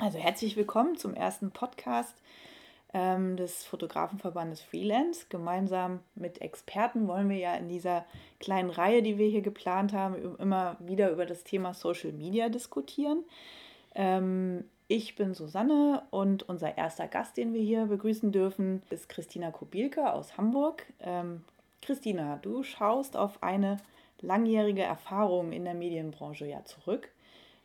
Also herzlich willkommen zum ersten Podcast ähm, des Fotografenverbandes Freelance. Gemeinsam mit Experten wollen wir ja in dieser kleinen Reihe, die wir hier geplant haben, immer wieder über das Thema Social Media diskutieren. Ähm, ich bin Susanne und unser erster Gast, den wir hier begrüßen dürfen, ist Christina Kubielke aus Hamburg. Ähm, Christina, du schaust auf eine langjährige Erfahrung in der Medienbranche ja zurück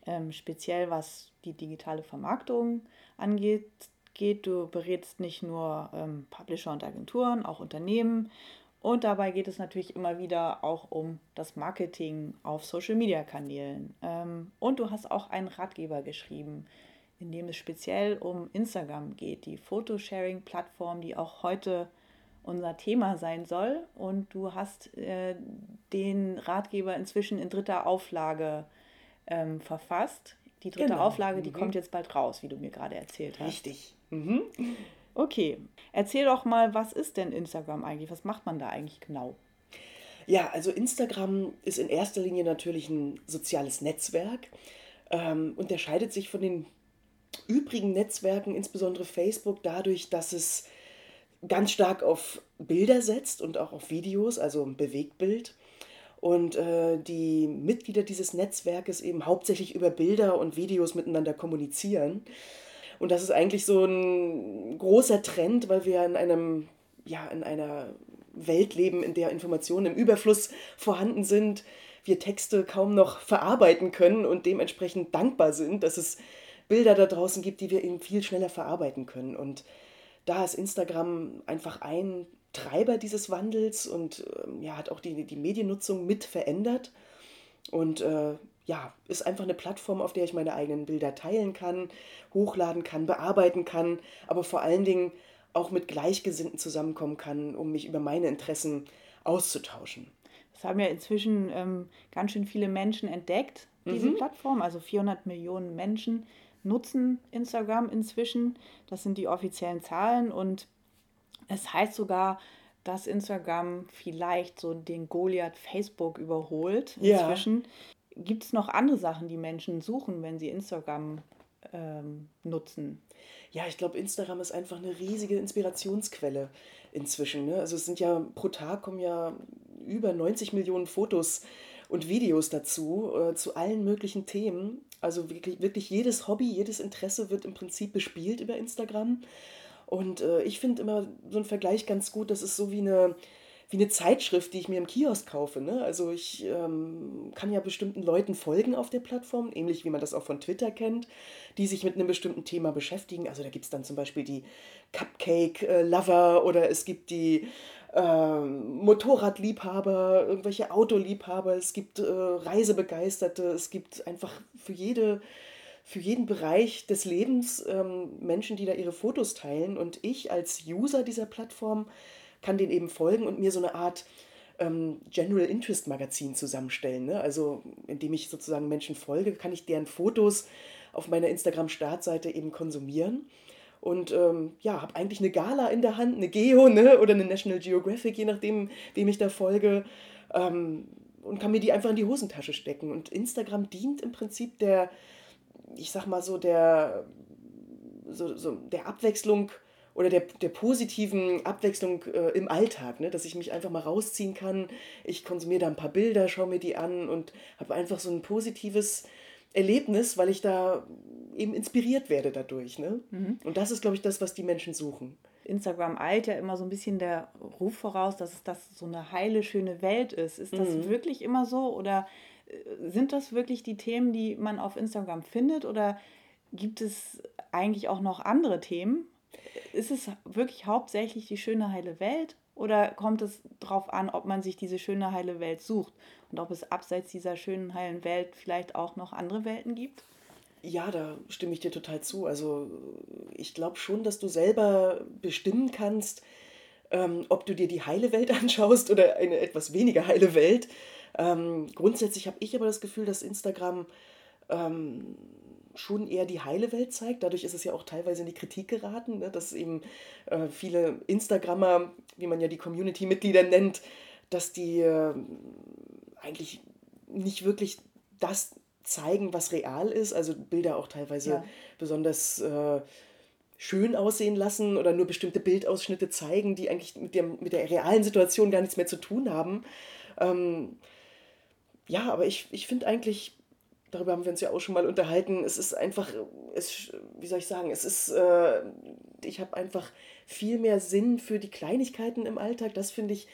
ähm, speziell was die digitale Vermarktung angeht. Geht. Du berätst nicht nur ähm, Publisher und Agenturen, auch Unternehmen. Und dabei geht es natürlich immer wieder auch um das Marketing auf Social-Media-Kanälen. Ähm, und du hast auch einen Ratgeber geschrieben, in dem es speziell um Instagram geht, die Photosharing-Plattform, die auch heute unser Thema sein soll. Und du hast äh, den Ratgeber inzwischen in dritter Auflage ähm, verfasst. Die dritte genau. Auflage, die mhm. kommt jetzt bald raus, wie du mir gerade erzählt hast. Richtig. Mhm. Okay, erzähl doch mal, was ist denn Instagram eigentlich? Was macht man da eigentlich genau? Ja, also Instagram ist in erster Linie natürlich ein soziales Netzwerk, ähm, unterscheidet sich von den übrigen Netzwerken, insbesondere Facebook, dadurch, dass es ganz stark auf Bilder setzt und auch auf Videos, also ein Bewegtbild und äh, die Mitglieder dieses Netzwerkes eben hauptsächlich über Bilder und Videos miteinander kommunizieren. Und das ist eigentlich so ein großer Trend, weil wir in einem ja in einer Welt leben, in der Informationen im Überfluss vorhanden sind, wir Texte kaum noch verarbeiten können und dementsprechend dankbar sind, dass es Bilder da draußen gibt, die wir eben viel schneller verarbeiten können. Und da ist Instagram einfach ein Treiber dieses Wandels und äh, ja, hat auch die, die Mediennutzung mit verändert. Und äh, ja, ist einfach eine Plattform, auf der ich meine eigenen Bilder teilen kann, hochladen kann, bearbeiten kann, aber vor allen Dingen auch mit Gleichgesinnten zusammenkommen kann, um mich über meine Interessen auszutauschen. Das haben ja inzwischen ähm, ganz schön viele Menschen entdeckt, diese mhm. Plattform. Also 400 Millionen Menschen nutzen Instagram inzwischen. Das sind die offiziellen Zahlen und es heißt sogar, dass Instagram vielleicht so den Goliath Facebook überholt inzwischen. Ja. Gibt es noch andere Sachen, die Menschen suchen, wenn sie Instagram ähm, nutzen? Ja, ich glaube, Instagram ist einfach eine riesige Inspirationsquelle inzwischen. Ne? Also es sind ja pro Tag kommen ja über 90 Millionen Fotos und Videos dazu, äh, zu allen möglichen Themen. Also wirklich, wirklich jedes Hobby, jedes Interesse wird im Prinzip bespielt über Instagram. Und äh, ich finde immer so einen Vergleich ganz gut, das ist so wie eine, wie eine Zeitschrift, die ich mir im Kiosk kaufe. Ne? Also ich ähm, kann ja bestimmten Leuten folgen auf der Plattform, ähnlich wie man das auch von Twitter kennt, die sich mit einem bestimmten Thema beschäftigen. Also da gibt es dann zum Beispiel die Cupcake-Lover oder es gibt die ähm, Motorradliebhaber, irgendwelche Autoliebhaber, es gibt äh, Reisebegeisterte, es gibt einfach für jede für jeden Bereich des Lebens ähm, Menschen, die da ihre Fotos teilen. Und ich als User dieser Plattform kann denen eben folgen und mir so eine Art ähm, General Interest Magazin zusammenstellen. Ne? Also indem ich sozusagen Menschen folge, kann ich deren Fotos auf meiner Instagram-Startseite eben konsumieren. Und ähm, ja, habe eigentlich eine Gala in der Hand, eine Geo ne? oder eine National Geographic, je nachdem, wem ich da folge. Ähm, und kann mir die einfach in die Hosentasche stecken. Und Instagram dient im Prinzip der, ich sag mal so, der, so, so der Abwechslung oder der, der positiven Abwechslung äh, im Alltag, ne? dass ich mich einfach mal rausziehen kann. Ich konsumiere da ein paar Bilder, schaue mir die an und habe einfach so ein positives Erlebnis, weil ich da eben inspiriert werde dadurch. Ne? Mhm. Und das ist, glaube ich, das, was die Menschen suchen. Instagram eilt ja immer so ein bisschen der Ruf voraus, dass es das so eine heile, schöne Welt ist. Ist das mhm. wirklich immer so oder sind das wirklich die Themen, die man auf Instagram findet oder gibt es eigentlich auch noch andere Themen? Ist es wirklich hauptsächlich die schöne heile Welt oder kommt es darauf an, ob man sich diese schöne heile Welt sucht und ob es abseits dieser schönen heilen Welt vielleicht auch noch andere Welten gibt? Ja, da stimme ich dir total zu. Also ich glaube schon, dass du selber bestimmen kannst, ähm, ob du dir die heile Welt anschaust oder eine etwas weniger heile Welt. Ähm, grundsätzlich habe ich aber das Gefühl, dass Instagram ähm, schon eher die heile Welt zeigt. Dadurch ist es ja auch teilweise in die Kritik geraten, ne? dass eben äh, viele Instagrammer, wie man ja die Community-Mitglieder nennt, dass die äh, eigentlich nicht wirklich das zeigen, was real ist, also Bilder auch teilweise ja. besonders äh, schön aussehen lassen oder nur bestimmte Bildausschnitte zeigen, die eigentlich mit der, mit der realen Situation gar nichts mehr zu tun haben. Ähm, ja, aber ich, ich finde eigentlich, darüber haben wir uns ja auch schon mal unterhalten, es ist einfach, es, wie soll ich sagen, es ist, äh, ich habe einfach viel mehr Sinn für die Kleinigkeiten im Alltag. Das finde ich,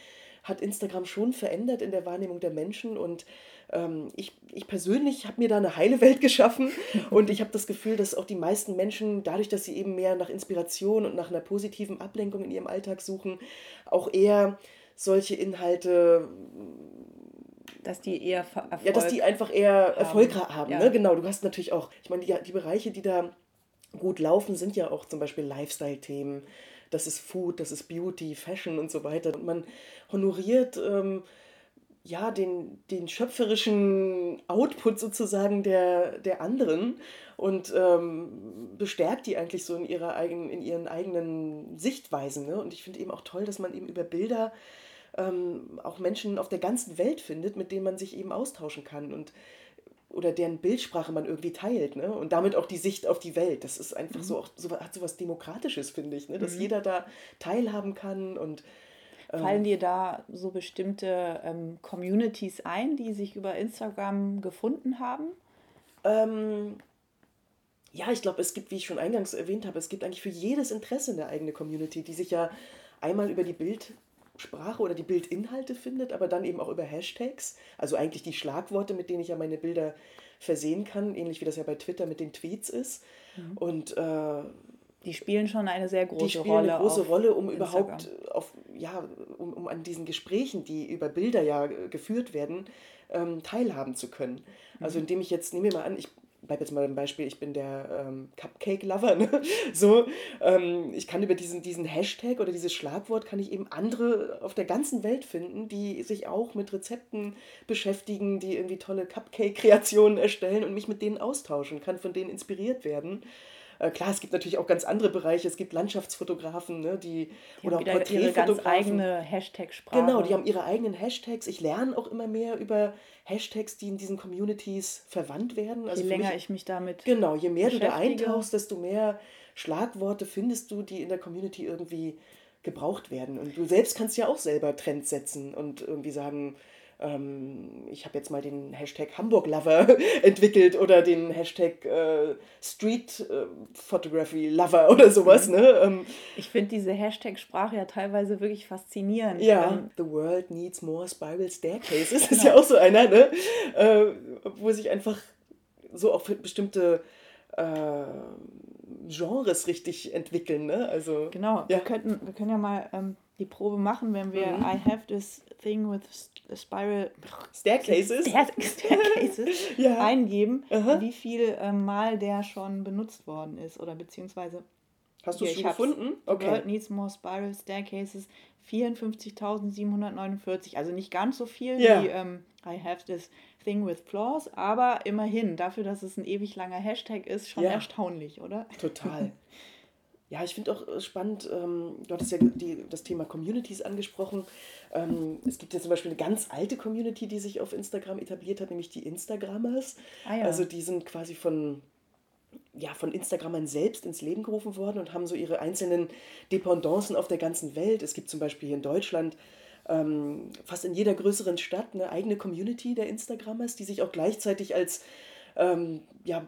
hat Instagram schon verändert in der Wahrnehmung der Menschen und ähm, ich, ich persönlich habe mir da eine heile Welt geschaffen und ich habe das Gefühl, dass auch die meisten Menschen, dadurch, dass sie eben mehr nach Inspiration und nach einer positiven Ablenkung in ihrem Alltag suchen, auch eher solche Inhalte dass die eher Erfolg Ja, dass die einfach eher haben. Erfolg haben. Ja. Ne? Genau, du hast natürlich auch, ich meine, die, die Bereiche, die da gut laufen, sind ja auch zum Beispiel Lifestyle-Themen. Das ist Food, das ist Beauty, Fashion und so weiter. Und man honoriert ähm, ja, den, den schöpferischen Output sozusagen der, der anderen und ähm, bestärkt die eigentlich so in, ihrer eigen, in ihren eigenen Sichtweisen. Ne? Und ich finde eben auch toll, dass man eben über Bilder ähm, auch Menschen auf der ganzen Welt findet, mit denen man sich eben austauschen kann und oder deren Bildsprache man irgendwie teilt, ne? Und damit auch die Sicht auf die Welt. Das ist einfach mhm. so, auch so, hat so was Demokratisches, finde ich, ne? Dass mhm. jeder da teilhaben kann und Fallen dir da so bestimmte ähm, Communities ein, die sich über Instagram gefunden haben? Ähm, ja, ich glaube, es gibt, wie ich schon eingangs erwähnt habe, es gibt eigentlich für jedes Interesse eine eigene Community, die sich ja einmal über die Bildsprache oder die Bildinhalte findet, aber dann eben auch über Hashtags, also eigentlich die Schlagworte, mit denen ich ja meine Bilder versehen kann, ähnlich wie das ja bei Twitter mit den Tweets ist. Mhm. Und äh, die spielen schon eine sehr große Rolle. Die spielen Rolle eine große Rolle, um Instagram. überhaupt auf, ja, um, um an diesen Gesprächen, die über Bilder ja geführt werden, ähm, teilhaben zu können. Also mhm. Also indem ich jetzt, nehmen wir mal an, ich bleibe jetzt mal beim Beispiel, ich bin der ähm, Cupcake-Lover, ne? so, ähm, ich kann über diesen, diesen Hashtag oder dieses Schlagwort, kann ich eben andere auf der ganzen Welt finden, die sich auch mit Rezepten beschäftigen, die irgendwie tolle Cupcake-Kreationen erstellen und mich mit denen austauschen, kann von denen inspiriert werden. Äh, klar, es gibt natürlich auch ganz andere Bereiche. Es gibt Landschaftsfotografen, ne, die, die oder auch ihre ganz eigene Hashtag-Sprache. Genau, die haben ihre eigenen Hashtags. Ich lerne auch immer mehr über Hashtags, die in diesen Communities verwandt werden. Also je länger mich, ich mich damit Genau, je mehr du da eintauchst, desto mehr Schlagworte findest du, die in der Community irgendwie gebraucht werden. Und du selbst kannst ja auch selber Trends setzen und irgendwie sagen, ähm, ich habe jetzt mal den Hashtag Hamburg Lover entwickelt oder den Hashtag äh, Street äh, Photography Lover oder sowas. Mhm. Ne? Ähm, ich finde diese Hashtag-Sprache ja teilweise wirklich faszinierend. Ja, ähm, The World Needs More Spiral Staircases genau. ist ja auch so einer, ne? Äh, wo sich einfach so auf bestimmte äh, Genres richtig entwickeln. Ne? Also, genau, ja. wir, könnten, wir können ja mal ähm, die Probe machen, wenn wir mhm. I have this thing with spiral staircases, Stair staircases ja. eingeben, Aha. wie viel äh, Mal der schon benutzt worden ist oder beziehungsweise Hast du es schon gefunden? Okay. World needs more spiral staircases. 54.749. Also nicht ganz so viel ja. wie ähm, I have this thing with flaws, aber immerhin, dafür, dass es ein ewig langer Hashtag ist, schon ja. erstaunlich, oder? Total. Ja, ich finde auch äh, spannend, ähm, du hattest ja die, das Thema Communities angesprochen. Ähm, es gibt ja zum Beispiel eine ganz alte Community, die sich auf Instagram etabliert hat, nämlich die Instagrammers. Ah, ja. Also die sind quasi von, ja, von Instagrammern selbst ins Leben gerufen worden und haben so ihre einzelnen Dependancen auf der ganzen Welt. Es gibt zum Beispiel hier in Deutschland ähm, fast in jeder größeren Stadt eine eigene Community der Instagrammers, die sich auch gleichzeitig als ähm, ja,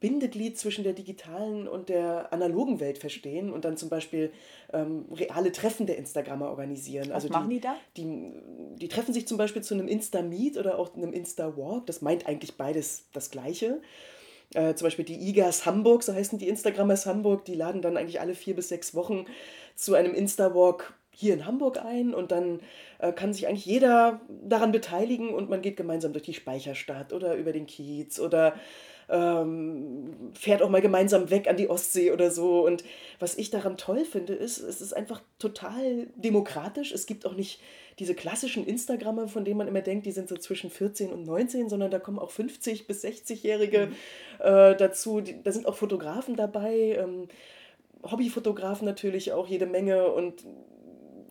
Bindeglied zwischen der digitalen und der analogen Welt verstehen und dann zum Beispiel ähm, reale Treffen der Instagrammer organisieren. Was also machen die, die da? Die, die treffen sich zum Beispiel zu einem Insta-Meet oder auch einem Insta-Walk. Das meint eigentlich beides das Gleiche. Äh, zum Beispiel die IGAs Hamburg, so heißen die Instagrammers Hamburg, die laden dann eigentlich alle vier bis sechs Wochen zu einem Insta-Walk hier in Hamburg ein und dann äh, kann sich eigentlich jeder daran beteiligen und man geht gemeinsam durch die Speicherstadt oder über den Kiez oder ähm, fährt auch mal gemeinsam weg an die Ostsee oder so. Und was ich daran toll finde, ist, es ist einfach total demokratisch. Es gibt auch nicht diese klassischen Instagrammer, von denen man immer denkt, die sind so zwischen 14 und 19, sondern da kommen auch 50 bis 60-Jährige mhm. äh, dazu. Die, da sind auch Fotografen dabei, ähm, Hobbyfotografen natürlich auch jede Menge und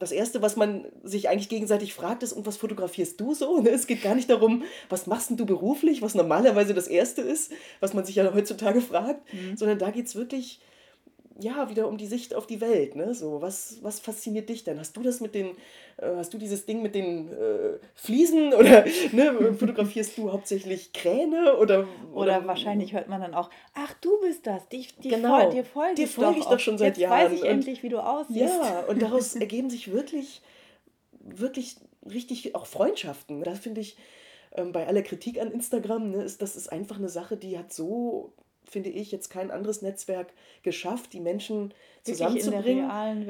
das Erste, was man sich eigentlich gegenseitig fragt, ist, und was fotografierst du so? Ne? Es geht gar nicht darum, was machst denn du beruflich, was normalerweise das Erste ist, was man sich ja heutzutage fragt, mhm. sondern da geht es wirklich ja, wieder um die Sicht auf die Welt. Ne? So, was, was fasziniert dich denn? Hast du das mit den, äh, hast du dieses Ding mit den äh, Fliesen oder ne, fotografierst du hauptsächlich Kräne oder, oder, oder wahrscheinlich hört man dann auch, ach du bist das, die, die genau, dir folge dir folge ich doch schon seit Jetzt Jahren. weiß ich und, endlich, wie du aussiehst. Ja, und daraus ergeben sich wirklich, wirklich richtig auch Freundschaften. Das finde ich ähm, bei aller Kritik an Instagram, ne, ist das ist einfach eine Sache, die hat so finde ich, jetzt kein anderes Netzwerk geschafft, die Menschen zusammenzubringen.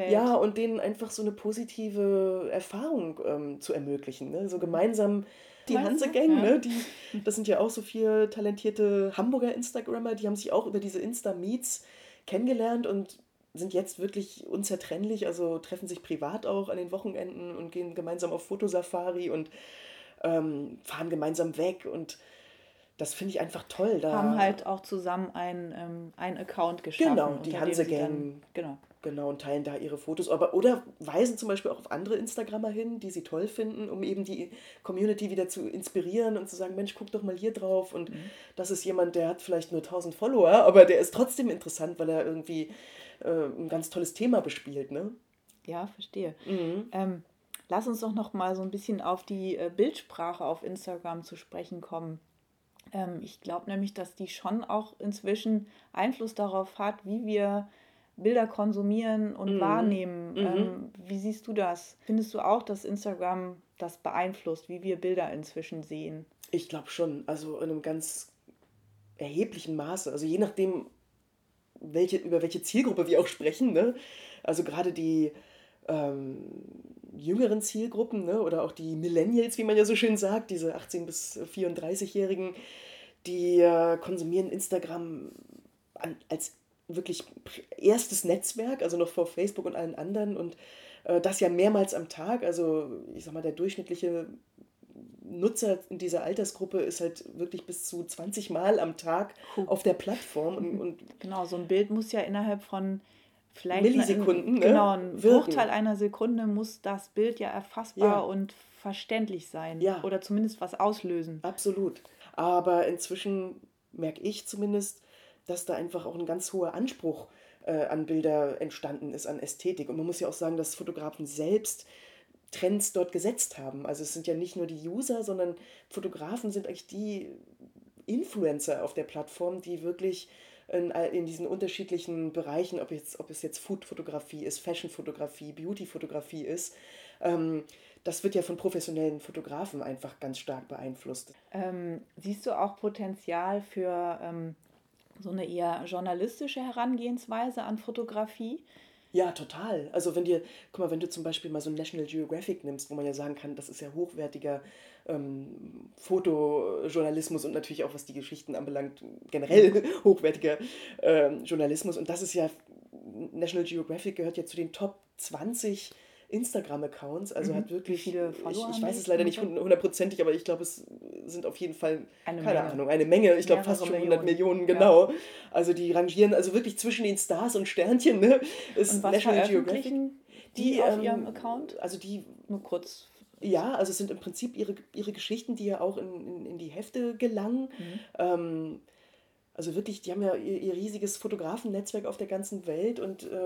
Ja, und denen einfach so eine positive Erfahrung ähm, zu ermöglichen. Ne? So gemeinsam die Hanse-Gang, ja. ne? die, das sind ja auch so viele talentierte Hamburger Instagrammer, die haben sich auch über diese Insta-Meets kennengelernt und sind jetzt wirklich unzertrennlich, also treffen sich privat auch an den Wochenenden und gehen gemeinsam auf Fotosafari und ähm, fahren gemeinsam weg und das finde ich einfach toll. Da haben halt auch zusammen einen, ähm, einen Account geschaffen. Genau, die Hanse Gang. Genau. Genau, und teilen da ihre Fotos. Aber, oder weisen zum Beispiel auch auf andere Instagrammer hin, die sie toll finden, um eben die Community wieder zu inspirieren und zu sagen, Mensch, guck doch mal hier drauf. Und mhm. das ist jemand, der hat vielleicht nur 1000 Follower, aber der ist trotzdem interessant, weil er irgendwie äh, ein ganz tolles Thema bespielt. Ne? Ja, verstehe. Mhm. Ähm, lass uns doch noch mal so ein bisschen auf die äh, Bildsprache auf Instagram zu sprechen kommen. Ähm, ich glaube nämlich, dass die schon auch inzwischen Einfluss darauf hat, wie wir Bilder konsumieren und mhm. wahrnehmen. Mhm. Ähm, wie siehst du das? Findest du auch, dass Instagram das beeinflusst, wie wir Bilder inzwischen sehen? Ich glaube schon, also in einem ganz erheblichen Maße. Also je nachdem, welche, über welche Zielgruppe wir auch sprechen. Ne? Also gerade die ähm, jüngeren Zielgruppen ne? oder auch die Millennials, wie man ja so schön sagt, diese 18- bis 34-Jährigen, die äh, konsumieren Instagram an, als wirklich erstes Netzwerk, also noch vor Facebook und allen anderen und äh, das ja mehrmals am Tag. Also ich sag mal, der durchschnittliche Nutzer in dieser Altersgruppe ist halt wirklich bis zu 20 Mal am Tag cool. auf der Plattform. Und, und genau, so ein Bild muss ja innerhalb von vielleicht Millisekunden, ne? genau, ein Bruchteil einer Sekunde muss das Bild ja erfassbar ja. und verständlich sein ja. oder zumindest was auslösen. Absolut. Aber inzwischen merke ich zumindest, dass da einfach auch ein ganz hoher Anspruch äh, an Bilder entstanden ist, an Ästhetik. Und man muss ja auch sagen, dass Fotografen selbst Trends dort gesetzt haben. Also es sind ja nicht nur die User, sondern Fotografen sind eigentlich die Influencer auf der Plattform, die wirklich in, in diesen unterschiedlichen Bereichen, ob, jetzt, ob es jetzt Food-Fotografie ist, Fashion-Fotografie, Beauty-Fotografie ist, ähm, das wird ja von professionellen Fotografen einfach ganz stark beeinflusst. Ähm, siehst du auch Potenzial für ähm, so eine eher journalistische Herangehensweise an Fotografie? Ja, total. Also wenn dir, guck mal, wenn du zum Beispiel mal so ein National Geographic nimmst, wo man ja sagen kann, das ist ja hochwertiger ähm, Fotojournalismus und natürlich auch was die Geschichten anbelangt, generell hochwertiger ähm, Journalismus. Und das ist ja, National Geographic gehört ja zu den Top 20 Instagram-Accounts, also mhm. hat wirklich viele. Ich, ich weiß es leider nicht hundertprozentig, aber ich glaube, es sind auf jeden Fall, eine keine Menge. Ahnung, eine Menge, ich glaube fast schon 100 Millionen, genau. Ja. Also die rangieren also wirklich zwischen den Stars und Sternchen, ne? Ist und was National Geographic. Die, die auf ähm, ihrem Account? Also die. Nur kurz. Ja, also es sind im Prinzip ihre, ihre Geschichten, die ja auch in, in, in die Hefte gelangen. Mhm. Ähm, also wirklich, die haben ja ihr, ihr riesiges Fotografennetzwerk auf der ganzen Welt und äh,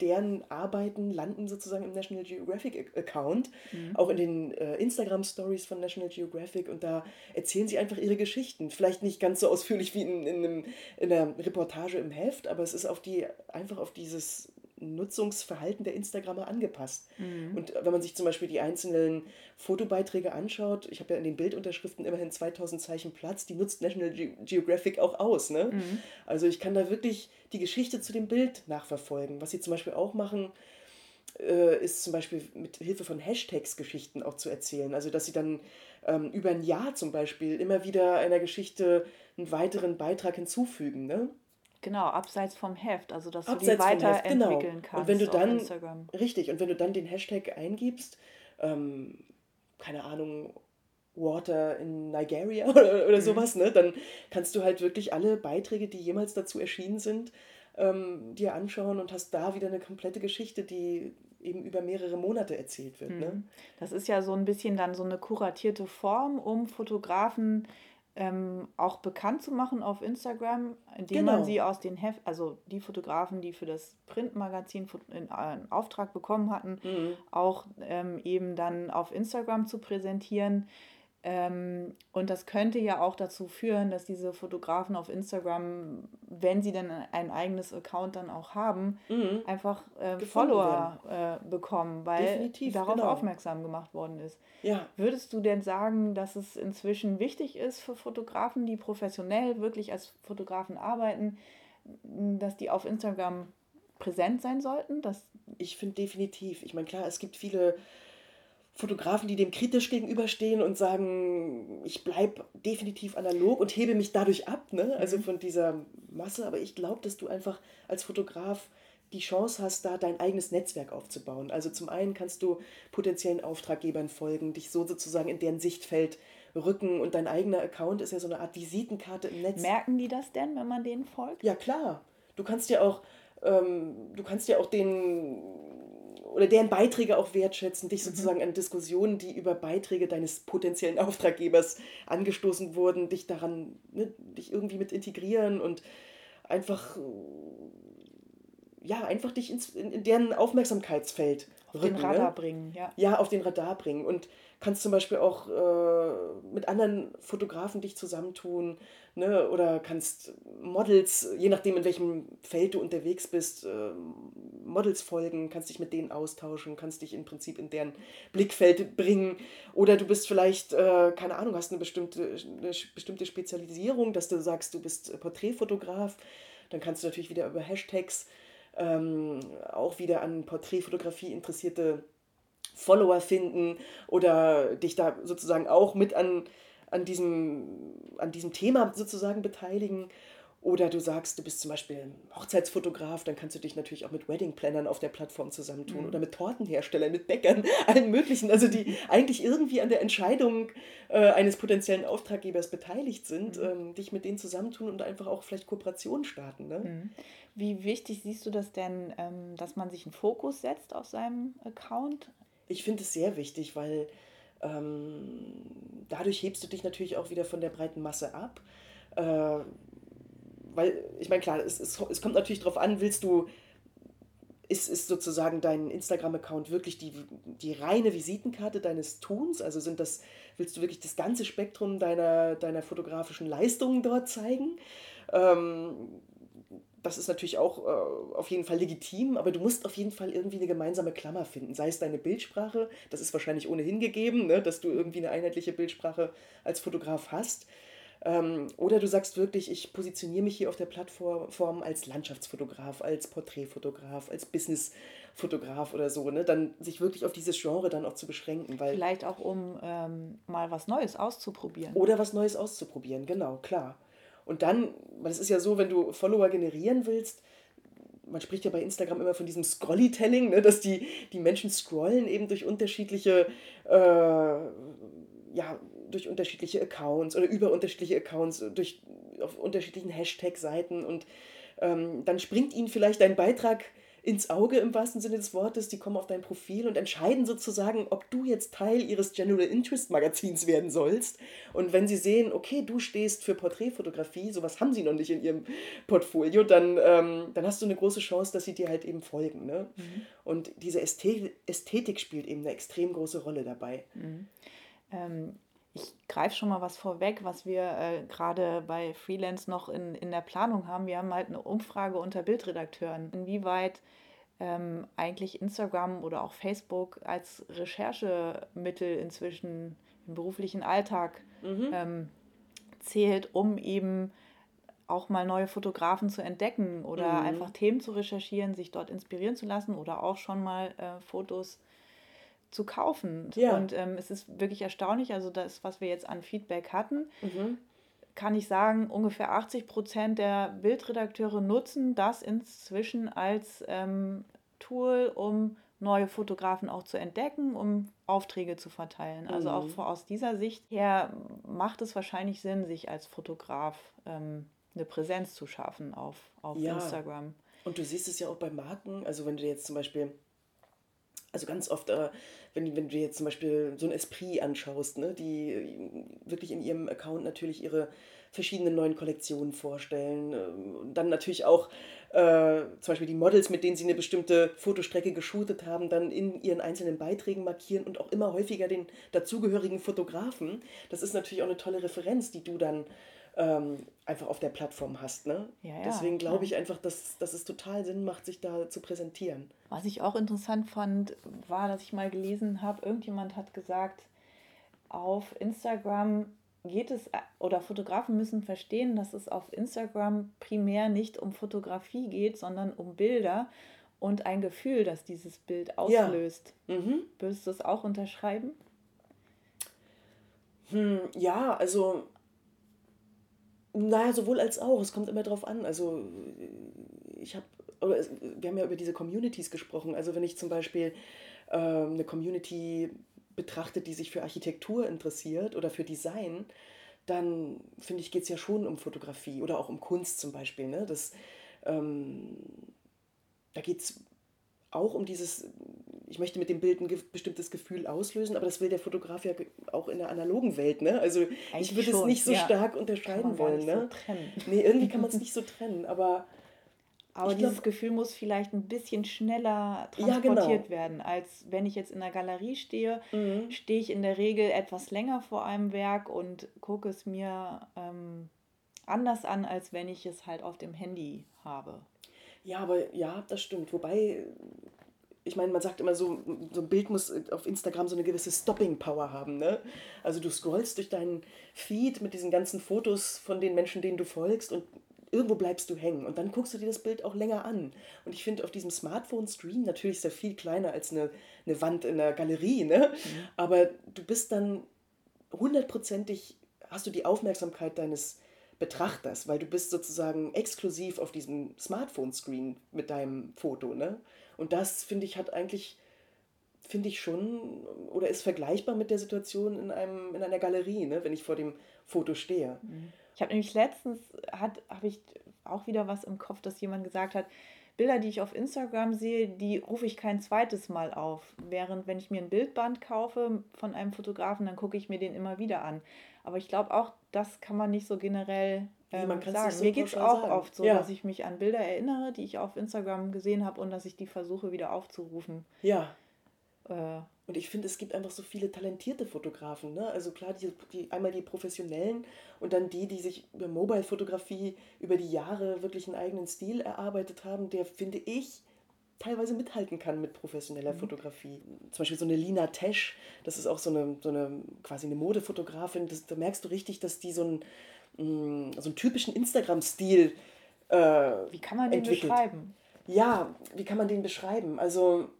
deren Arbeiten landen sozusagen im National Geographic Account, mhm. auch in den äh, Instagram Stories von National Geographic und da erzählen sie einfach ihre Geschichten. Vielleicht nicht ganz so ausführlich wie in, in, einem, in einer Reportage im Heft, aber es ist auf die, einfach auf dieses Nutzungsverhalten der Instagrammer angepasst. Mhm. Und wenn man sich zum Beispiel die einzelnen Fotobeiträge anschaut, ich habe ja in den Bildunterschriften immerhin 2000 Zeichen Platz, die nutzt National Ge Geographic auch aus. Ne? Mhm. Also ich kann da wirklich die Geschichte zu dem Bild nachverfolgen. Was sie zum Beispiel auch machen, äh, ist zum Beispiel mit Hilfe von Hashtags Geschichten auch zu erzählen. Also dass sie dann ähm, über ein Jahr zum Beispiel immer wieder einer Geschichte einen weiteren Beitrag hinzufügen. Ne? Genau, abseits vom Heft, also dass abseits du die weiterentwickeln genau. kannst. Und wenn du dann, Instagram. richtig, und wenn du dann den Hashtag eingibst, ähm, keine Ahnung, Water in Nigeria oder, oder mhm. sowas, ne, dann kannst du halt wirklich alle Beiträge, die jemals dazu erschienen sind, ähm, dir anschauen und hast da wieder eine komplette Geschichte, die eben über mehrere Monate erzählt wird. Ne? Mhm. Das ist ja so ein bisschen dann so eine kuratierte Form, um Fotografen ähm, auch bekannt zu machen auf Instagram, indem genau. man sie aus den Heft, also die Fotografen, die für das Printmagazin in, äh, einen Auftrag bekommen hatten, mhm. auch ähm, eben dann auf Instagram zu präsentieren. Ähm, und das könnte ja auch dazu führen, dass diese Fotografen auf Instagram, wenn sie dann ein eigenes Account dann auch haben, mhm. einfach äh, Follower äh, bekommen, weil Definitiv, darauf genau. aufmerksam gemacht worden ist. Ja. Würdest du denn sagen, dass es inzwischen wichtig ist für Fotografen, die professionell wirklich als Fotografen arbeiten, dass die auf Instagram präsent sein sollten? Dass ich finde definitiv. Ich meine, klar, es gibt viele Fotografen, die dem kritisch gegenüberstehen und sagen, ich bleibe definitiv analog und hebe mich dadurch ab, ne? also mhm. von dieser Masse. Aber ich glaube, dass du einfach als Fotograf die Chance hast, da dein eigenes Netzwerk aufzubauen. Also zum einen kannst du potenziellen Auftraggebern folgen, dich so sozusagen in deren Sichtfeld rücken und dein eigener Account ist ja so eine Art Visitenkarte im Netz. Merken die das denn, wenn man denen folgt? Ja, klar. Du kannst ja auch, ähm, du kannst ja auch den oder deren Beiträge auch wertschätzen, dich mhm. sozusagen an Diskussionen, die über Beiträge deines potenziellen Auftraggebers angestoßen wurden, dich daran, ne, dich irgendwie mit integrieren und einfach, ja, einfach dich ins, in, in deren Aufmerksamkeitsfeld auf rücken, den Radar ne? bringen, ja. Ja, auf den Radar bringen und kannst zum Beispiel auch äh, mit anderen Fotografen dich zusammentun, ne? oder kannst Models, je nachdem in welchem Feld du unterwegs bist, äh, Models folgen, kannst dich mit denen austauschen, kannst dich im Prinzip in deren Blickfeld bringen. Oder du bist vielleicht, äh, keine Ahnung, hast eine bestimmte, eine bestimmte Spezialisierung, dass du sagst, du bist Porträtfotograf. Dann kannst du natürlich wieder über Hashtags ähm, auch wieder an Porträtfotografie interessierte Follower finden oder dich da sozusagen auch mit an, an, diesem, an diesem Thema sozusagen beteiligen. Oder du sagst, du bist zum Beispiel Hochzeitsfotograf, dann kannst du dich natürlich auch mit Weddingplannern auf der Plattform zusammentun mhm. oder mit Tortenherstellern, mit Bäckern, allen möglichen, also die eigentlich irgendwie an der Entscheidung äh, eines potenziellen Auftraggebers beteiligt sind, mhm. ähm, dich mit denen zusammentun und einfach auch vielleicht Kooperationen starten. Ne? Mhm. Wie wichtig siehst du das denn, ähm, dass man sich einen Fokus setzt auf seinem Account? Ich finde es sehr wichtig, weil ähm, dadurch hebst du dich natürlich auch wieder von der breiten Masse ab. Weil, ich meine, klar, es, es, es kommt natürlich darauf an, willst du, ist, ist sozusagen dein Instagram-Account wirklich die, die reine Visitenkarte deines Tuns? Also sind das, willst du wirklich das ganze Spektrum deiner, deiner fotografischen Leistungen dort zeigen? Ähm, das ist natürlich auch äh, auf jeden Fall legitim, aber du musst auf jeden Fall irgendwie eine gemeinsame Klammer finden. Sei es deine Bildsprache, das ist wahrscheinlich ohnehin gegeben, ne, dass du irgendwie eine einheitliche Bildsprache als Fotograf hast. Ähm, oder du sagst wirklich, ich positioniere mich hier auf der Plattform als Landschaftsfotograf, als Porträtfotograf, als Businessfotograf oder so. Ne? Dann sich wirklich auf dieses Genre dann auch zu beschränken. Weil Vielleicht auch, um ähm, mal was Neues auszuprobieren. Oder was Neues auszuprobieren, genau, klar. Und dann, weil es ist ja so, wenn du Follower generieren willst, man spricht ja bei Instagram immer von diesem Scrollytelling, ne, dass die, die Menschen scrollen eben durch unterschiedliche, äh, ja, durch unterschiedliche Accounts oder über unterschiedliche Accounts, durch auf unterschiedlichen Hashtag-Seiten und ähm, dann springt ihnen vielleicht dein Beitrag ins Auge im wahrsten Sinne des Wortes, die kommen auf dein Profil und entscheiden sozusagen, ob du jetzt Teil ihres General Interest Magazins werden sollst. Und wenn sie sehen, okay, du stehst für Porträtfotografie, sowas haben sie noch nicht in ihrem Portfolio, dann, ähm, dann hast du eine große Chance, dass sie dir halt eben folgen. Ne? Mhm. Und diese Ästhetik spielt eben eine extrem große Rolle dabei. Mhm. Ähm, ich greife schon mal was vorweg, was wir äh, gerade bei Freelance noch in, in der Planung haben. Wir haben halt eine Umfrage unter Bildredakteuren, inwieweit ähm, eigentlich Instagram oder auch Facebook als Recherchemittel inzwischen im beruflichen Alltag mhm. ähm, zählt, um eben auch mal neue Fotografen zu entdecken oder mhm. einfach Themen zu recherchieren, sich dort inspirieren zu lassen oder auch schon mal äh, Fotos zu kaufen. Ja. Und ähm, es ist wirklich erstaunlich, also das, was wir jetzt an Feedback hatten, mhm. kann ich sagen, ungefähr 80 Prozent der Bildredakteure nutzen das inzwischen als ähm, Tool, um neue Fotografen auch zu entdecken, um Aufträge zu verteilen. Also mhm. auch aus dieser Sicht her macht es wahrscheinlich Sinn, sich als Fotograf ähm, eine Präsenz zu schaffen auf, auf ja. Instagram. Und du siehst es ja auch bei Marken, also wenn du jetzt zum Beispiel, also ganz oft, äh, wenn, wenn du jetzt zum Beispiel so ein Esprit anschaust, ne, die wirklich in ihrem Account natürlich ihre verschiedenen neuen Kollektionen vorstellen. Ähm, dann natürlich auch äh, zum Beispiel die Models, mit denen sie eine bestimmte Fotostrecke geshootet haben, dann in ihren einzelnen Beiträgen markieren und auch immer häufiger den dazugehörigen Fotografen. Das ist natürlich auch eine tolle Referenz, die du dann ähm, einfach auf der Plattform hast. Ne? Ja, ja, Deswegen glaube ich einfach, dass, dass es total Sinn macht, sich da zu präsentieren. Was ich auch interessant fand, war, dass ich mal gelesen habe, irgendjemand hat gesagt, auf Instagram geht es, oder Fotografen müssen verstehen, dass es auf Instagram primär nicht um Fotografie geht, sondern um Bilder und ein Gefühl, das dieses Bild auslöst. Ja. Mhm. Würdest du es auch unterschreiben? Hm, ja, also, naja, sowohl als auch. Es kommt immer drauf an. Also, ich habe, wir haben ja über diese Communities gesprochen. Also, wenn ich zum Beispiel äh, eine Community betrachtet, die sich für Architektur interessiert oder für Design, dann finde ich, geht es ja schon um Fotografie oder auch um Kunst zum Beispiel. Ne? Das, ähm, da geht es auch um dieses, ich möchte mit dem Bild ein bestimmtes Gefühl auslösen, aber das will der Fotograf ja auch in der analogen Welt. Ne? Also Eigentlich ich würde es nicht so ja. stark unterscheiden wollen. Ne? So nee, irgendwie kann man es nicht so trennen, aber aber ich dieses glaub, Gefühl muss vielleicht ein bisschen schneller transportiert ja, genau. werden, als wenn ich jetzt in der Galerie stehe, mhm. stehe ich in der Regel etwas länger vor einem Werk und gucke es mir ähm, anders an, als wenn ich es halt auf dem Handy habe. Ja, aber ja, das stimmt. Wobei, ich meine, man sagt immer so, so ein Bild muss auf Instagram so eine gewisse Stopping-Power haben. Ne? Also du scrollst durch deinen Feed mit diesen ganzen Fotos von den Menschen, denen du folgst und irgendwo bleibst du hängen und dann guckst du dir das Bild auch länger an. Und ich finde auf diesem Smartphone-Stream, natürlich ist er viel kleiner als eine, eine Wand in einer Galerie, ne? Mhm. aber du bist dann hundertprozentig, hast du die Aufmerksamkeit deines Betrachters, weil du bist sozusagen exklusiv auf diesem Smartphone-Screen mit deinem Foto. Ne? Und das, finde ich, hat eigentlich finde ich schon oder ist vergleichbar mit der Situation in, einem, in einer Galerie, ne, wenn ich vor dem Foto stehe. Mhm. Ich habe nämlich letztens, habe ich auch wieder was im Kopf, dass jemand gesagt hat, Bilder, die ich auf Instagram sehe, die rufe ich kein zweites Mal auf. Während wenn ich mir ein Bildband kaufe von einem Fotografen, dann gucke ich mir den immer wieder an. Aber ich glaube auch, das kann man nicht so generell ähm, sagen. So mir geht es auch sagen. oft so, ja. dass ich mich an Bilder erinnere, die ich auf Instagram gesehen habe und dass ich die versuche wieder aufzurufen. Ja. Äh, und ich finde, es gibt einfach so viele talentierte Fotografen. Ne? Also klar, die, die, einmal die professionellen und dann die, die sich über Mobile-Fotografie über die Jahre wirklich einen eigenen Stil erarbeitet haben, der, finde ich, teilweise mithalten kann mit professioneller mhm. Fotografie. Zum Beispiel so eine Lina Tesch, das ist auch so eine, so eine quasi eine Modefotografin, das, da merkst du richtig, dass die so einen, mm, so einen typischen Instagram-Stil äh, Wie kann man den entwickelt. beschreiben? Ja, wie kann man den beschreiben? Also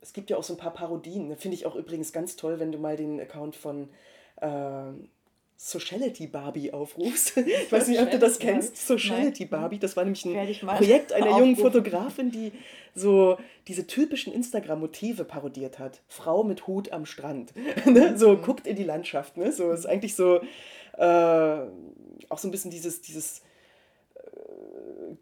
es gibt ja auch so ein paar Parodien. Finde ich auch übrigens ganz toll, wenn du mal den Account von äh, Sociality Barbie aufrufst. Ich weiß nicht, ob du das kennst. Sociality Barbie, das war nämlich ein Projekt einer jungen Fotografin, die so diese typischen Instagram-Motive parodiert hat. Frau mit Hut am Strand. Ne? so mhm. guckt in die Landschaft. Ne? So ist eigentlich so äh, auch so ein bisschen dieses, dieses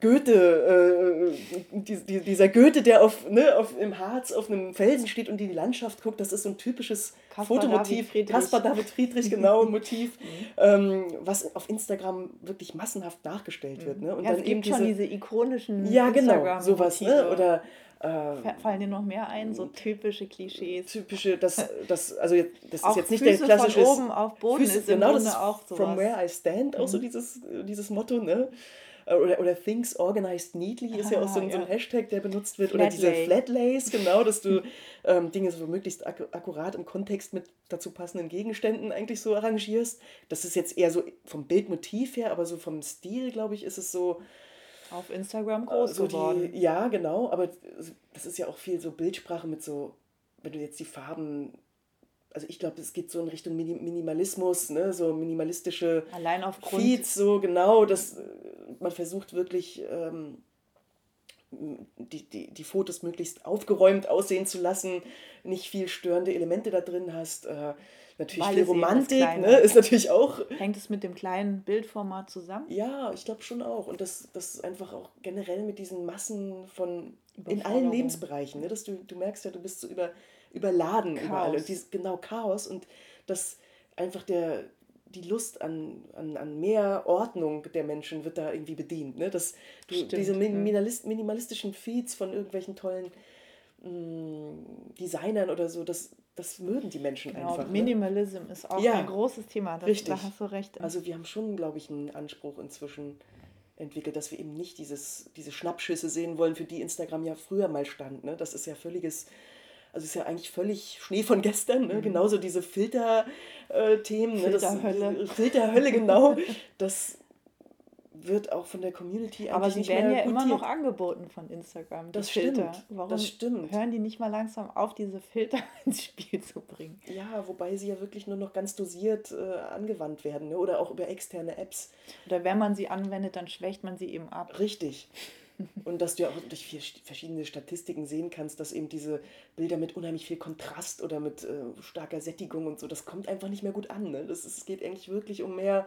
Goethe, äh, die, die, dieser Goethe, der auf, ne, auf, im Harz auf einem Felsen steht und in die Landschaft guckt, das ist so ein typisches Kaspar Fotomotiv. David Kaspar David Friedrich, genau, Motiv, mhm. ähm, was auf Instagram wirklich massenhaft nachgestellt wird. Ne? Und ja, dann es gibt diese, schon diese ikonischen Ja, genau, sowas. Ne? Oder äh, Fallen dir noch mehr ein, so typische Klischees? Typische, das, das, also das ist jetzt nicht Füße der klassische. Von oben auf Boden Füße, ist genau, Grunde auch sowas. From where I stand, auch so mhm. dieses, dieses Motto, ne? Äh, oder, oder Things Organized Neatly ist ah, ja auch so ein, ja. so ein, Hashtag, der benutzt wird. Flat oder diese Flatlays, genau, dass du ähm, Dinge so möglichst ak akkurat im Kontext mit dazu passenden Gegenständen eigentlich so arrangierst. Das ist jetzt eher so vom Bildmotiv her, aber so vom Stil, glaube ich, ist es so. Auf Instagram groß äh, so geworden. Die, ja, genau, aber das ist ja auch viel so Bildsprache mit so, wenn du jetzt die Farben also ich glaube, es geht so in Richtung Minimalismus, ne? so minimalistische Allein aufgrund Feeds, so genau, dass äh, man versucht wirklich ähm, die, die, die Fotos möglichst aufgeräumt aussehen zu lassen, nicht viel störende Elemente da drin hast. Äh, natürlich Weil viel Romantik, ne, ist natürlich auch. Hängt es mit dem kleinen Bildformat zusammen? Ja, ich glaube schon auch. Und das, das ist einfach auch generell mit diesen Massen von in allen Lebensbereichen, ne, dass du, du merkst ja, du bist so über, überladen Chaos. überall. Und dies, genau, Chaos und das einfach der, die Lust an, an, an mehr Ordnung der Menschen wird da irgendwie bedient. Ne? Das, du, Stimmt, diese Minimalist, minimalistischen Feeds von irgendwelchen tollen mh, mm, Designern oder so, das, das mögen die Menschen genau, einfach. Ne? Minimalism ist auch ja, ein großes Thema. Das, richtig. Da hast du recht. Also wir haben schon, glaube ich, einen Anspruch inzwischen entwickelt, dass wir eben nicht dieses, diese Schnappschüsse sehen wollen, für die Instagram ja früher mal stand. Ne? Das ist ja völliges also ist ja eigentlich völlig Schnee von gestern, ne? Mhm. genauso diese Filter-Themen. Äh, Filterhölle. Ne? Filterhölle, genau. Das wird auch von der Community Aber sie werden ja immer noch angeboten von Instagram. Das Filter. stimmt. Warum das stimmt. hören die nicht mal langsam auf, diese Filter ins Spiel zu bringen? Ja, wobei sie ja wirklich nur noch ganz dosiert äh, angewandt werden ne? oder auch über externe Apps. Oder wenn man sie anwendet, dann schwächt man sie eben ab. Richtig. Und dass du ja auch durch verschiedene Statistiken sehen kannst, dass eben diese Bilder mit unheimlich viel Kontrast oder mit äh, starker Sättigung und so, das kommt einfach nicht mehr gut an. Ne? Das ist, es geht eigentlich wirklich um mehr,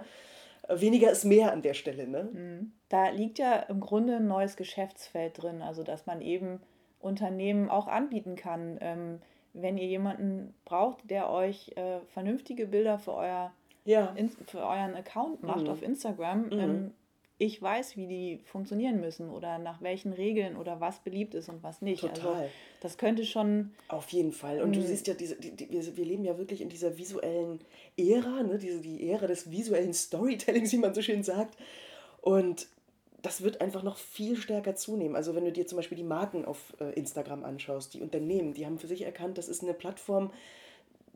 äh, weniger ist mehr an der Stelle. Ne? Mhm. Da liegt ja im Grunde ein neues Geschäftsfeld drin, also dass man eben Unternehmen auch anbieten kann, ähm, wenn ihr jemanden braucht, der euch äh, vernünftige Bilder für, euer, ja. in, für euren Account macht mhm. auf Instagram. Mhm. Ähm, ich weiß, wie die funktionieren müssen oder nach welchen Regeln oder was beliebt ist und was nicht. Also Total. Also das könnte schon. Auf jeden Fall. Und du siehst ja, diese, die, die, wir, wir leben ja wirklich in dieser visuellen Ära, ne? diese, die Ära des visuellen Storytellings, wie man so schön sagt. Und das wird einfach noch viel stärker zunehmen. Also wenn du dir zum Beispiel die Marken auf äh, Instagram anschaust, die Unternehmen, die haben für sich erkannt, das ist eine Plattform,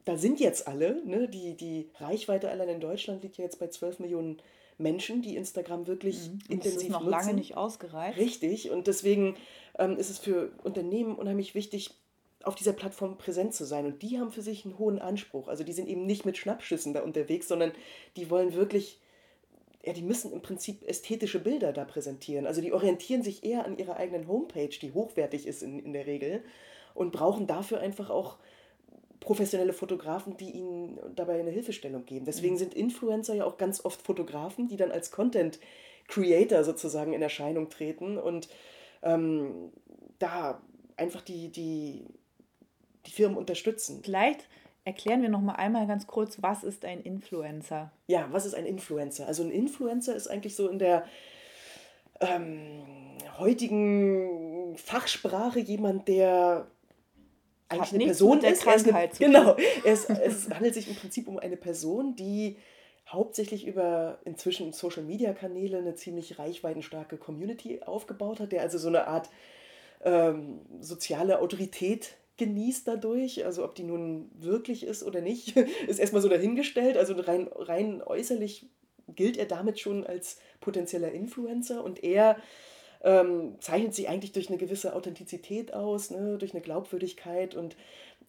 da sind jetzt alle, ne? die, die Reichweite allein in Deutschland liegt ja jetzt bei 12 Millionen Menschen, die Instagram wirklich mhm. intensiv das ist noch nutzen. lange nicht ausgereift. Richtig. Und deswegen ähm, ist es für Unternehmen unheimlich wichtig, auf dieser Plattform präsent zu sein. Und die haben für sich einen hohen Anspruch. Also die sind eben nicht mit Schnappschüssen da unterwegs, sondern die wollen wirklich, ja, die müssen im Prinzip ästhetische Bilder da präsentieren. Also die orientieren sich eher an ihrer eigenen Homepage, die hochwertig ist in, in der Regel, und brauchen dafür einfach auch professionelle Fotografen, die ihnen dabei eine Hilfestellung geben. Deswegen mhm. sind Influencer ja auch ganz oft Fotografen, die dann als Content Creator sozusagen in Erscheinung treten und ähm, da einfach die, die, die Firmen unterstützen. Vielleicht erklären wir noch mal einmal ganz kurz, was ist ein Influencer? Ja, was ist ein Influencer? Also ein Influencer ist eigentlich so in der ähm, heutigen Fachsprache jemand, der eigentlich eine Person ist. Krankheit eine, genau, es, es handelt sich im Prinzip um eine Person, die hauptsächlich über inzwischen Social-Media-Kanäle eine ziemlich reichweitenstarke Community aufgebaut hat, der also so eine Art ähm, soziale Autorität genießt dadurch. Also ob die nun wirklich ist oder nicht, ist erstmal so dahingestellt. Also rein, rein äußerlich gilt er damit schon als potenzieller Influencer und er ähm, zeichnet sich eigentlich durch eine gewisse Authentizität aus, ne, durch eine Glaubwürdigkeit und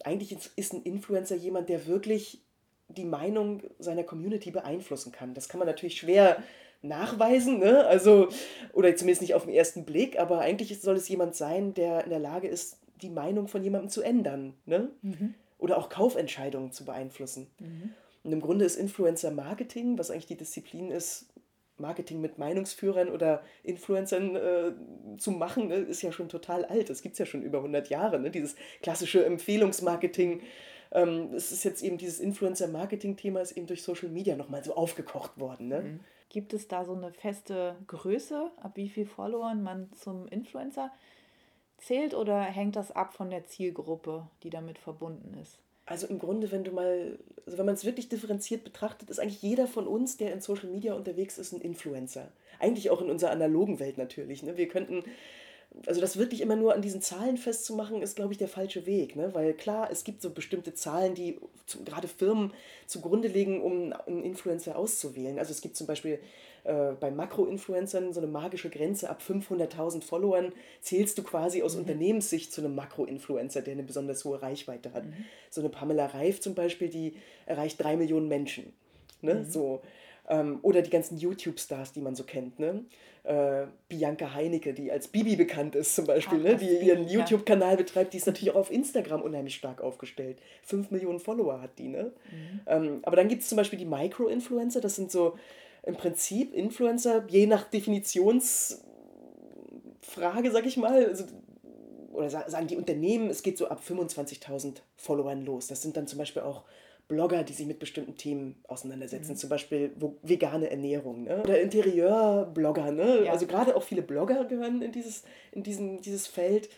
eigentlich ist ein Influencer jemand, der wirklich die Meinung seiner Community beeinflussen kann. Das kann man natürlich schwer nachweisen, ne? also, oder zumindest nicht auf den ersten Blick, aber eigentlich soll es jemand sein, der in der Lage ist, die Meinung von jemandem zu ändern ne? Mhm. oder auch Kaufentscheidungen zu beeinflussen. Mhm. Und im Grunde ist Influencer Marketing, was eigentlich die Disziplin ist, Marketing mit Meinungsführern oder Influencern äh, zu machen, ne, ist ja schon total alt. Das gibt es ja schon über 100 Jahre, ne? dieses klassische Empfehlungsmarketing. Ähm, es ist jetzt eben dieses Influencer-Marketing-Thema ist eben durch Social Media nochmal so aufgekocht worden. Ne? Mhm. Gibt es da so eine feste Größe, ab wie viel Followern man zum Influencer zählt oder hängt das ab von der Zielgruppe, die damit verbunden ist? Also im Grunde, wenn du mal, also wenn man es wirklich differenziert betrachtet, ist eigentlich jeder von uns, der in Social Media unterwegs ist, ein Influencer. Eigentlich auch in unserer analogen Welt natürlich. Ne? Wir könnten, also das wirklich immer nur an diesen Zahlen festzumachen, ist, glaube ich, der falsche Weg. Ne? Weil klar, es gibt so bestimmte Zahlen, die zu, gerade Firmen zugrunde legen, um einen Influencer auszuwählen. Also es gibt zum Beispiel äh, bei Makro-Influencern so eine magische Grenze. Ab 500.000 Followern zählst du quasi aus mhm. Unternehmenssicht zu einem Makro-Influencer, der eine besonders hohe Reichweite hat. Mhm. So eine Pamela Reif zum Beispiel, die erreicht drei Millionen Menschen. Ne? Mhm. So. Ähm, oder die ganzen YouTube-Stars, die man so kennt. Ne? Äh, Bianca Heinecke, die als Bibi bekannt ist zum Beispiel, Ach, ne? die ihren YouTube-Kanal betreibt, die ist natürlich auch auf Instagram unheimlich stark aufgestellt. Fünf Millionen Follower hat die. Ne? Mhm. Ähm, aber dann gibt es zum Beispiel die Micro-Influencer, das sind so im Prinzip Influencer, je nach Definitionsfrage, sag ich mal, also, oder sagen die Unternehmen, es geht so ab 25.000 Followern los. Das sind dann zum Beispiel auch Blogger, die sich mit bestimmten Themen auseinandersetzen, mhm. zum Beispiel wo, vegane Ernährung ne? oder Interieurblogger. Ne? Ja. Also gerade auch viele Blogger gehören in dieses, in diesen, dieses Feld.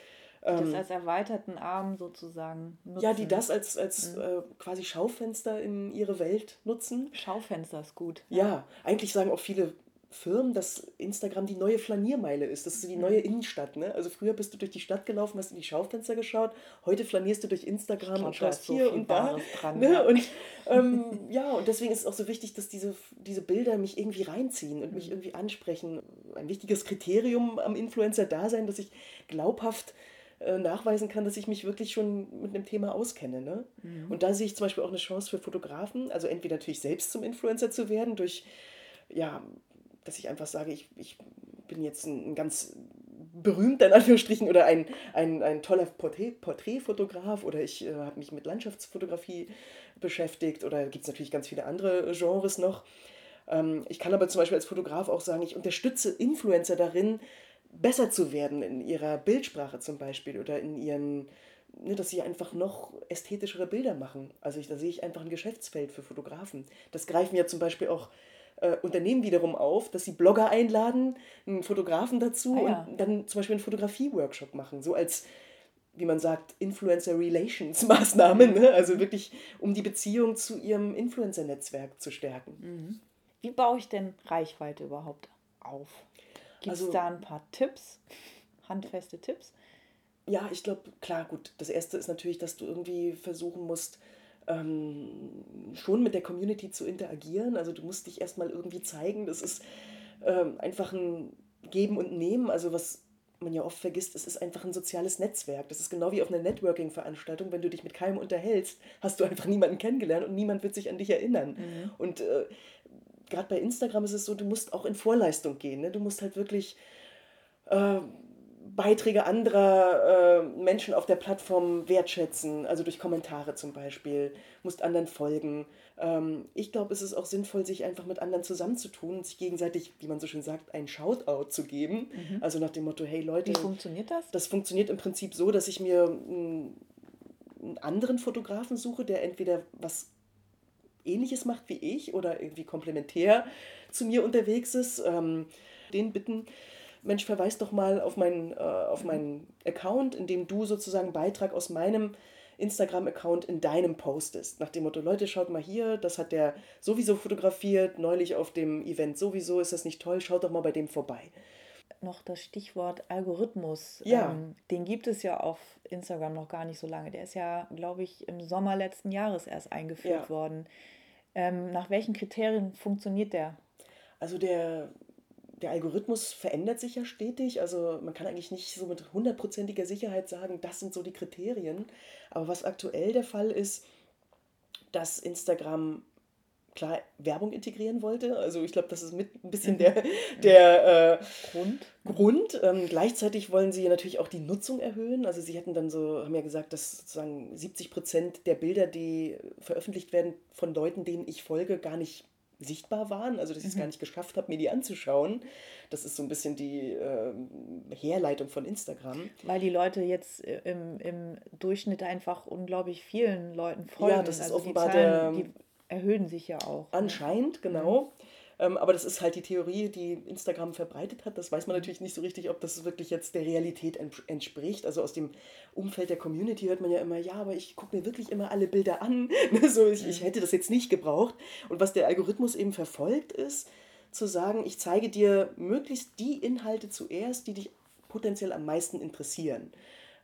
Das ähm, als erweiterten Arm sozusagen nutzen. Ja, die das als, als mhm. äh, quasi Schaufenster in ihre Welt nutzen. Schaufenster ist gut. Ja, ja eigentlich sagen auch viele Firmen, dass Instagram die neue Flaniermeile ist. Das ist die neue mhm. Innenstadt. Ne? Also früher bist du durch die Stadt gelaufen, hast in die Schaufenster geschaut. Heute flanierst du durch Instagram glaub, und schaust hier so und da. Dran, ne? ja. Und ähm, ja, und deswegen ist es auch so wichtig, dass diese, diese Bilder mich irgendwie reinziehen und mich mhm. irgendwie ansprechen. Ein wichtiges Kriterium am Influencer-Dasein, dass ich glaubhaft äh, nachweisen kann, dass ich mich wirklich schon mit einem Thema auskenne. Ne? Mhm. Und da sehe ich zum Beispiel auch eine Chance für Fotografen, also entweder natürlich selbst zum Influencer zu werden, durch ja, dass ich einfach sage, ich, ich bin jetzt ein, ein ganz berühmter in Anführungsstrichen oder ein, ein, ein toller Porträt, Porträtfotograf oder ich äh, habe mich mit Landschaftsfotografie beschäftigt oder gibt es natürlich ganz viele andere Genres noch. Ähm, ich kann aber zum Beispiel als Fotograf auch sagen, ich unterstütze Influencer darin, besser zu werden in ihrer Bildsprache zum Beispiel oder in ihren, ne, dass sie einfach noch ästhetischere Bilder machen. Also ich, da sehe ich einfach ein Geschäftsfeld für Fotografen. Das greifen ja zum Beispiel auch äh, Unternehmen wiederum auf, dass sie Blogger einladen, einen Fotografen dazu ah, ja. und dann zum Beispiel einen Fotografie-Workshop machen, so als wie man sagt, Influencer Relations Maßnahmen, ne? also wirklich um die Beziehung zu ihrem Influencer-Netzwerk zu stärken. Mhm. Wie baue ich denn Reichweite überhaupt auf? Gibt es also, da ein paar Tipps, handfeste Tipps? Ja, ich glaube, klar, gut. Das erste ist natürlich, dass du irgendwie versuchen musst, ähm, schon mit der Community zu interagieren. Also du musst dich erstmal irgendwie zeigen. Das ist ähm, einfach ein Geben und Nehmen. Also was man ja oft vergisst, es ist einfach ein soziales Netzwerk. Das ist genau wie auf einer Networking-Veranstaltung. Wenn du dich mit keinem unterhältst, hast du einfach niemanden kennengelernt und niemand wird sich an dich erinnern. Mhm. Und äh, gerade bei Instagram ist es so, du musst auch in Vorleistung gehen. Ne? Du musst halt wirklich äh, Beiträge anderer äh, Menschen auf der Plattform wertschätzen, also durch Kommentare zum Beispiel, musst anderen folgen. Ähm, ich glaube, es ist auch sinnvoll, sich einfach mit anderen zusammenzutun und sich gegenseitig, wie man so schön sagt, ein Shoutout zu geben. Mhm. Also nach dem Motto, hey Leute. Wie funktioniert das? Das funktioniert im Prinzip so, dass ich mir einen, einen anderen Fotografen suche, der entweder was ähnliches macht wie ich oder irgendwie komplementär zu mir unterwegs ist. Ähm, den bitten, Mensch, verweis doch mal auf meinen, äh, auf meinen Account, in dem du sozusagen einen Beitrag aus meinem Instagram-Account in deinem postest. Nach dem Motto, Leute, schaut mal hier, das hat der sowieso fotografiert, neulich auf dem Event sowieso, ist das nicht toll, schaut doch mal bei dem vorbei. Noch das Stichwort Algorithmus. Ja. Ähm, den gibt es ja auf Instagram noch gar nicht so lange. Der ist ja, glaube ich, im Sommer letzten Jahres erst eingeführt ja. worden. Ähm, nach welchen Kriterien funktioniert der? Also der der Algorithmus verändert sich ja stetig. Also man kann eigentlich nicht so mit hundertprozentiger Sicherheit sagen, das sind so die Kriterien. Aber was aktuell der Fall ist, dass Instagram klar Werbung integrieren wollte. Also ich glaube, das ist mit ein bisschen mhm. der, der äh, Grund. Grund. Ähm, gleichzeitig wollen sie natürlich auch die Nutzung erhöhen. Also sie hätten dann so, haben ja gesagt, dass sozusagen 70 Prozent der Bilder, die veröffentlicht werden von Leuten, denen ich folge, gar nicht sichtbar waren, also dass ich es mhm. gar nicht geschafft habe, mir die anzuschauen. Das ist so ein bisschen die äh, Herleitung von Instagram. Weil die Leute jetzt äh, im, im Durchschnitt einfach unglaublich vielen Leuten folgen. Ja, das ist also offenbar die Zahlen, der... Erhöhen sich ja auch. Ne? Anscheinend, genau. Mhm. Ähm, aber das ist halt die Theorie, die Instagram verbreitet hat. Das weiß man natürlich nicht so richtig, ob das wirklich jetzt der Realität entspricht. Also aus dem Umfeld der Community hört man ja immer, ja, aber ich gucke mir wirklich immer alle Bilder an. so, ich, ich hätte das jetzt nicht gebraucht. Und was der Algorithmus eben verfolgt, ist zu sagen, ich zeige dir möglichst die Inhalte zuerst, die dich potenziell am meisten interessieren.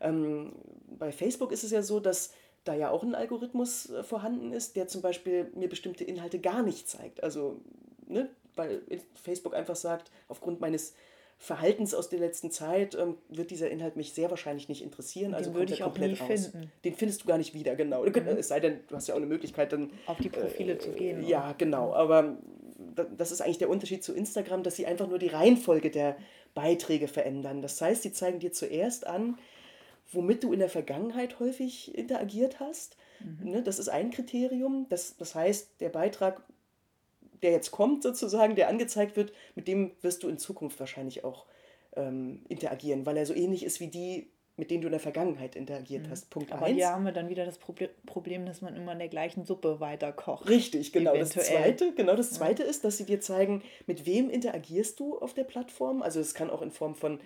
Ähm, bei Facebook ist es ja so, dass da ja auch ein Algorithmus äh, vorhanden ist, der zum Beispiel mir bestimmte Inhalte gar nicht zeigt. Also ne, weil Facebook einfach sagt, aufgrund meines Verhaltens aus der letzten Zeit ähm, wird dieser Inhalt mich sehr wahrscheinlich nicht interessieren. Also Den würde ich auch komplett nie raus. finden. Den findest du gar nicht wieder, genau. Mhm. Es sei denn, du hast ja auch eine Möglichkeit, dann auf die Profile äh, zu gehen. Ja, genau. Aber das ist eigentlich der Unterschied zu Instagram, dass sie einfach nur die Reihenfolge der Beiträge verändern. Das heißt, sie zeigen dir zuerst an, womit du in der Vergangenheit häufig interagiert hast. Mhm. Ne, das ist ein Kriterium. Das, das heißt, der Beitrag, der jetzt kommt sozusagen, der angezeigt wird, mit dem wirst du in Zukunft wahrscheinlich auch ähm, interagieren, weil er so ähnlich ist wie die mit denen du in der Vergangenheit interagiert mhm. hast. Punkt Aber eins. hier haben wir dann wieder das Problem, dass man immer in der gleichen Suppe weiter kocht. Richtig, genau. Das zweite, genau das zweite ja. ist, dass sie dir zeigen, mit wem interagierst du auf der Plattform. Also es kann auch in Form von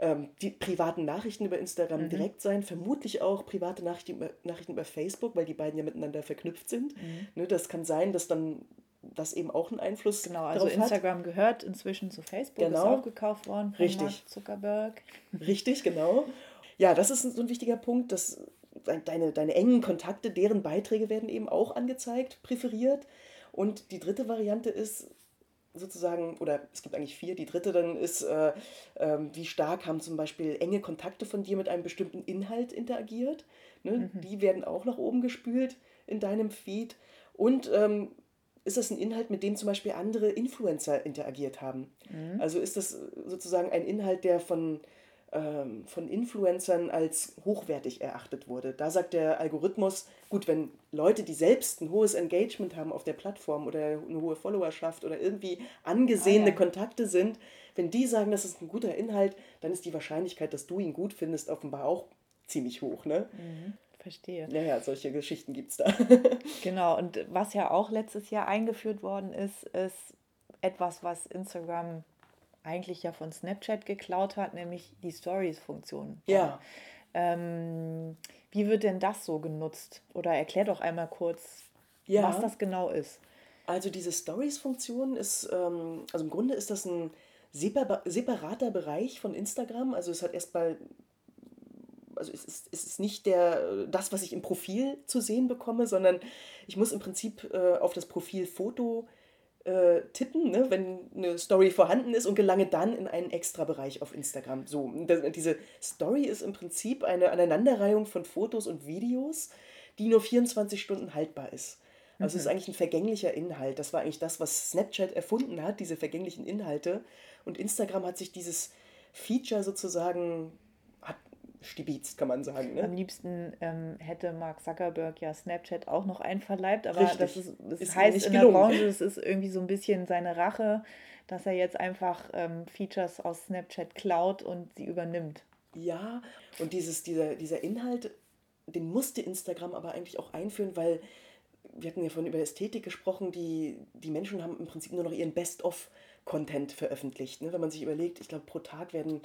ähm, die privaten Nachrichten über Instagram mhm. direkt sein, vermutlich auch private Nachrichten über, Nachrichten über Facebook, weil die beiden ja miteinander verknüpft sind. Mhm. Ne, das kann sein, dass dann das eben auch einen Einfluss Genau, also Instagram hat. gehört inzwischen zu Facebook, genau. ist aufgekauft worden von Richtig. Mark Zuckerberg. Richtig, genau. Ja, das ist so ein wichtiger Punkt, dass deine, deine engen Kontakte, deren Beiträge werden eben auch angezeigt, präferiert. Und die dritte Variante ist sozusagen, oder es gibt eigentlich vier, die dritte dann ist, äh, äh, wie stark haben zum Beispiel enge Kontakte von dir mit einem bestimmten Inhalt interagiert. Ne? Mhm. Die werden auch nach oben gespült in deinem Feed. Und ähm, ist das ein Inhalt, mit dem zum Beispiel andere Influencer interagiert haben? Mhm. Also ist das sozusagen ein Inhalt, der von ähm, von Influencern als hochwertig erachtet wurde. Da sagt der Algorithmus, gut, wenn Leute, die selbst ein hohes Engagement haben auf der Plattform oder eine hohe Followerschaft oder irgendwie angesehene ah, ja. Kontakte sind, wenn die sagen, das ist ein guter Inhalt, dann ist die Wahrscheinlichkeit, dass du ihn gut findest, offenbar auch ziemlich hoch. Ne? Mhm, verstehe. Naja, solche Geschichten gibt es da. genau, und was ja auch letztes Jahr eingeführt worden ist, ist etwas, was Instagram eigentlich ja von Snapchat geklaut hat, nämlich die Stories-Funktion. Ja. Ähm, wie wird denn das so genutzt? Oder erklär doch einmal kurz, ja. was das genau ist. Also diese Stories-Funktion ist, ähm, also im Grunde ist das ein separater Bereich von Instagram. Also es hat erstmal, also es ist, es ist nicht der, das, was ich im Profil zu sehen bekomme, sondern ich muss im Prinzip äh, auf das Profilfoto äh, tippen, ne, wenn eine Story vorhanden ist und gelange dann in einen extra Bereich auf Instagram. So, das, diese Story ist im Prinzip eine Aneinanderreihung von Fotos und Videos, die nur 24 Stunden haltbar ist. Also mhm. es ist eigentlich ein vergänglicher Inhalt. Das war eigentlich das, was Snapchat erfunden hat, diese vergänglichen Inhalte. Und Instagram hat sich dieses Feature sozusagen stibitzt, kann man sagen. Ne? Am liebsten ähm, hätte Mark Zuckerberg ja Snapchat auch noch einverleibt, aber Richtig. das, ist, das ist heißt in der Branche, es ist irgendwie so ein bisschen seine Rache, dass er jetzt einfach ähm, Features aus Snapchat klaut und sie übernimmt. Ja, und dieses, dieser, dieser Inhalt, den musste Instagram aber eigentlich auch einführen, weil wir hatten ja vorhin über Ästhetik gesprochen, die, die Menschen haben im Prinzip nur noch ihren Best-of-Content veröffentlicht. Ne? Wenn man sich überlegt, ich glaube, pro Tag werden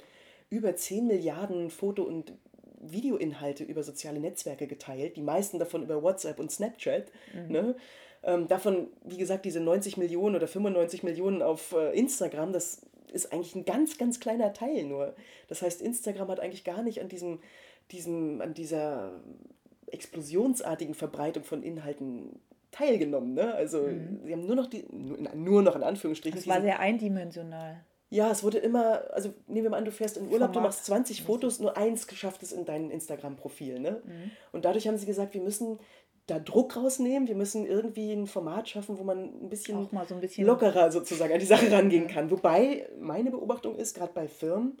über 10 Milliarden Foto- und Videoinhalte über soziale Netzwerke geteilt, die meisten davon über WhatsApp und Snapchat. Mhm. Ne? Ähm, davon, wie gesagt, diese 90 Millionen oder 95 Millionen auf äh, Instagram, das ist eigentlich ein ganz, ganz kleiner Teil nur. Das heißt, Instagram hat eigentlich gar nicht an diesem, diesem, an dieser explosionsartigen Verbreitung von Inhalten teilgenommen. Ne? Also mhm. sie haben nur noch die, nur noch in Anführungsstrichen. Es war sehr eindimensional. Ja, es wurde immer, also nehmen wir mal an, du fährst in Urlaub, Format. du machst 20 Fotos, nur eins geschafft ist in dein Instagram-Profil. Ne? Mhm. Und dadurch haben sie gesagt, wir müssen da Druck rausnehmen, wir müssen irgendwie ein Format schaffen, wo man ein bisschen, so ein bisschen lockerer sozusagen an die Sache rangehen kann. Wobei meine Beobachtung ist, gerade bei Firmen,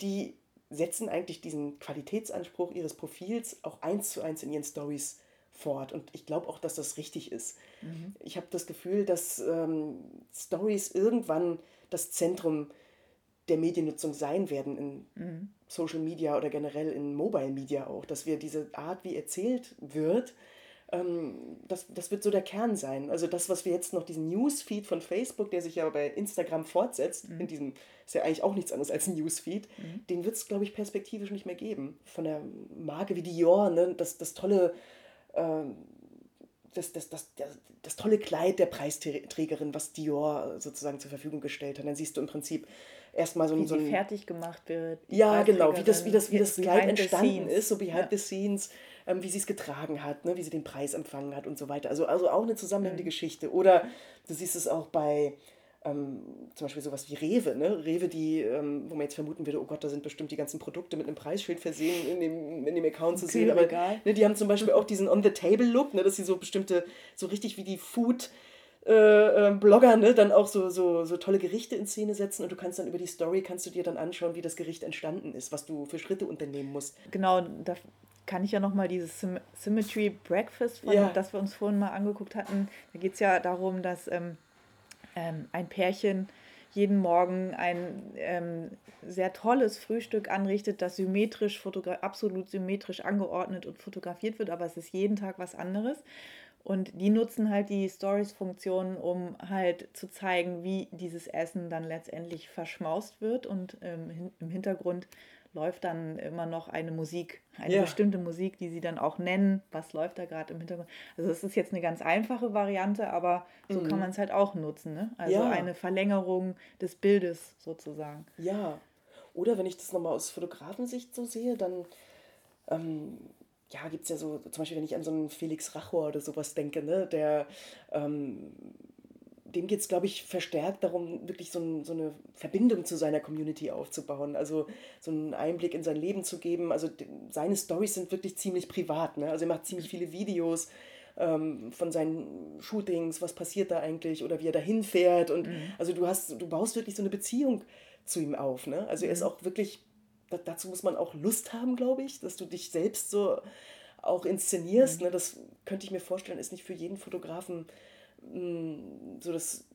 die setzen eigentlich diesen Qualitätsanspruch ihres Profils auch eins zu eins in ihren Stories fort. Und ich glaube auch, dass das richtig ist. Mhm. Ich habe das Gefühl, dass ähm, Stories irgendwann das Zentrum der Mediennutzung sein werden in mhm. Social Media oder generell in Mobile Media auch, dass wir diese Art, wie erzählt wird, ähm, das, das wird so der Kern sein. Also das, was wir jetzt noch, diesen Newsfeed von Facebook, der sich ja bei Instagram fortsetzt, mhm. in diesem, ist ja eigentlich auch nichts anderes als ein Newsfeed, mhm. den wird es, glaube ich, perspektivisch nicht mehr geben. Von der Marke wie Dior, ne, das, das tolle ähm, das, das, das, das, tolle Kleid der Preisträgerin, was Dior sozusagen zur Verfügung gestellt hat. Dann siehst du im Prinzip erstmal so, wie so ein. fertig gemacht wird. Ja, genau, wie das, wie das, wie das Kleid entstanden ist, so behind ja. the scenes, ähm, wie sie es getragen hat, ne, wie sie den Preis empfangen hat und so weiter. Also, also auch eine zusammenhängende mhm. Geschichte. Oder du siehst es auch bei ähm, zum Beispiel sowas wie Rewe, ne? Rewe, die, ähm, wo man jetzt vermuten würde, oh Gott, da sind bestimmt die ganzen Produkte mit einem Preisschild versehen in dem, in dem Account zu sehen. Aber ne, die haben zum Beispiel auch diesen On-the-Table-Look, ne, dass sie so bestimmte, so richtig wie die Food- äh, äh, Blogger ne, dann auch so, so, so tolle Gerichte in Szene setzen und du kannst dann über die Story, kannst du dir dann anschauen, wie das Gericht entstanden ist, was du für Schritte unternehmen musst. Genau, da kann ich ja nochmal dieses Sym Symmetry Breakfast, von, ja. das wir uns vorhin mal angeguckt hatten, da geht es ja darum, dass ähm, ähm, ein Pärchen jeden Morgen ein ähm, sehr tolles Frühstück anrichtet, das symmetrisch, absolut symmetrisch angeordnet und fotografiert wird, aber es ist jeden Tag was anderes. Und die nutzen halt die Stories-Funktion, um halt zu zeigen, wie dieses Essen dann letztendlich verschmaust wird. Und ähm, im Hintergrund läuft dann immer noch eine Musik, eine ja. bestimmte Musik, die sie dann auch nennen. Was läuft da gerade im Hintergrund? Also es ist jetzt eine ganz einfache Variante, aber so mhm. kann man es halt auch nutzen. Ne? Also ja. eine Verlängerung des Bildes sozusagen. Ja. Oder wenn ich das nochmal aus Fotografensicht so sehe, dann ähm, ja, gibt es ja so, zum Beispiel, wenn ich an so einen Felix Rachor oder sowas denke, ne, der, ähm, dem geht es, glaube ich, verstärkt darum, wirklich so, ein, so, eine Verbindung zu seiner Community aufzubauen, also so einen Einblick in sein Leben zu geben. Also seine Stories sind wirklich ziemlich privat, ne? also er macht ziemlich viele Videos ähm, von seinen Shootings, was passiert da eigentlich oder wie er da hinfährt und mhm. also du hast, du baust wirklich so eine Beziehung zu ihm auf, ne? also er ist mhm. auch wirklich dazu muss man auch Lust haben, glaube ich, dass du dich selbst so auch inszenierst. Mhm. Ne? Das könnte ich mir vorstellen, ist nicht für jeden Fotografen mh, mm, so das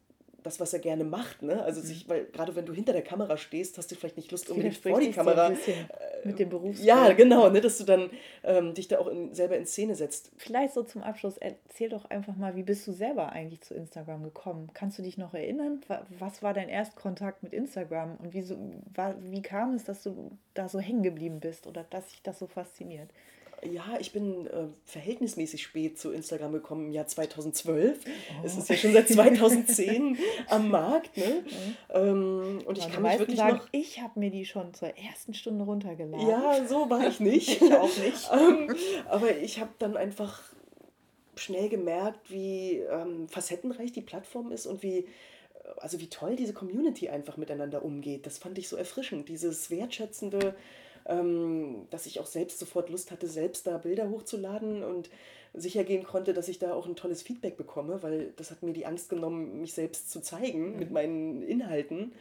das, was er gerne macht. Ne? Also sich, mhm. weil gerade wenn du hinter der Kamera stehst, hast du vielleicht nicht Lust unbedingt vor die Kamera. So äh, mit dem Berufsbild. Ja, genau, ne? dass du dann ähm, dich da auch in, selber in Szene setzt. Vielleicht so zum Abschluss, erzähl doch einfach mal, wie bist du selber eigentlich zu Instagram gekommen? Kannst du dich noch erinnern? Was war dein Erstkontakt mit Instagram und wie, so, war, wie kam es, dass du da so hängen geblieben bist oder dass sich das so fasziniert? Ja, ich bin äh, verhältnismäßig spät zu Instagram gekommen im Jahr 2012. Oh. Es ist ja schon seit 2010 am Markt. Ne? Mhm. Ähm, und ich kann mich wirklich sagen, noch... Ich habe mir die schon zur ersten Stunde runtergeladen. Ja, so war ich nicht. ich auch nicht. ähm, aber ich habe dann einfach schnell gemerkt, wie ähm, facettenreich die Plattform ist und wie also wie toll diese Community einfach miteinander umgeht. Das fand ich so erfrischend, dieses wertschätzende ähm, dass ich auch selbst sofort Lust hatte, selbst da Bilder hochzuladen und sicher gehen konnte, dass ich da auch ein tolles Feedback bekomme, weil das hat mir die Angst genommen, mich selbst zu zeigen mhm. mit meinen Inhalten.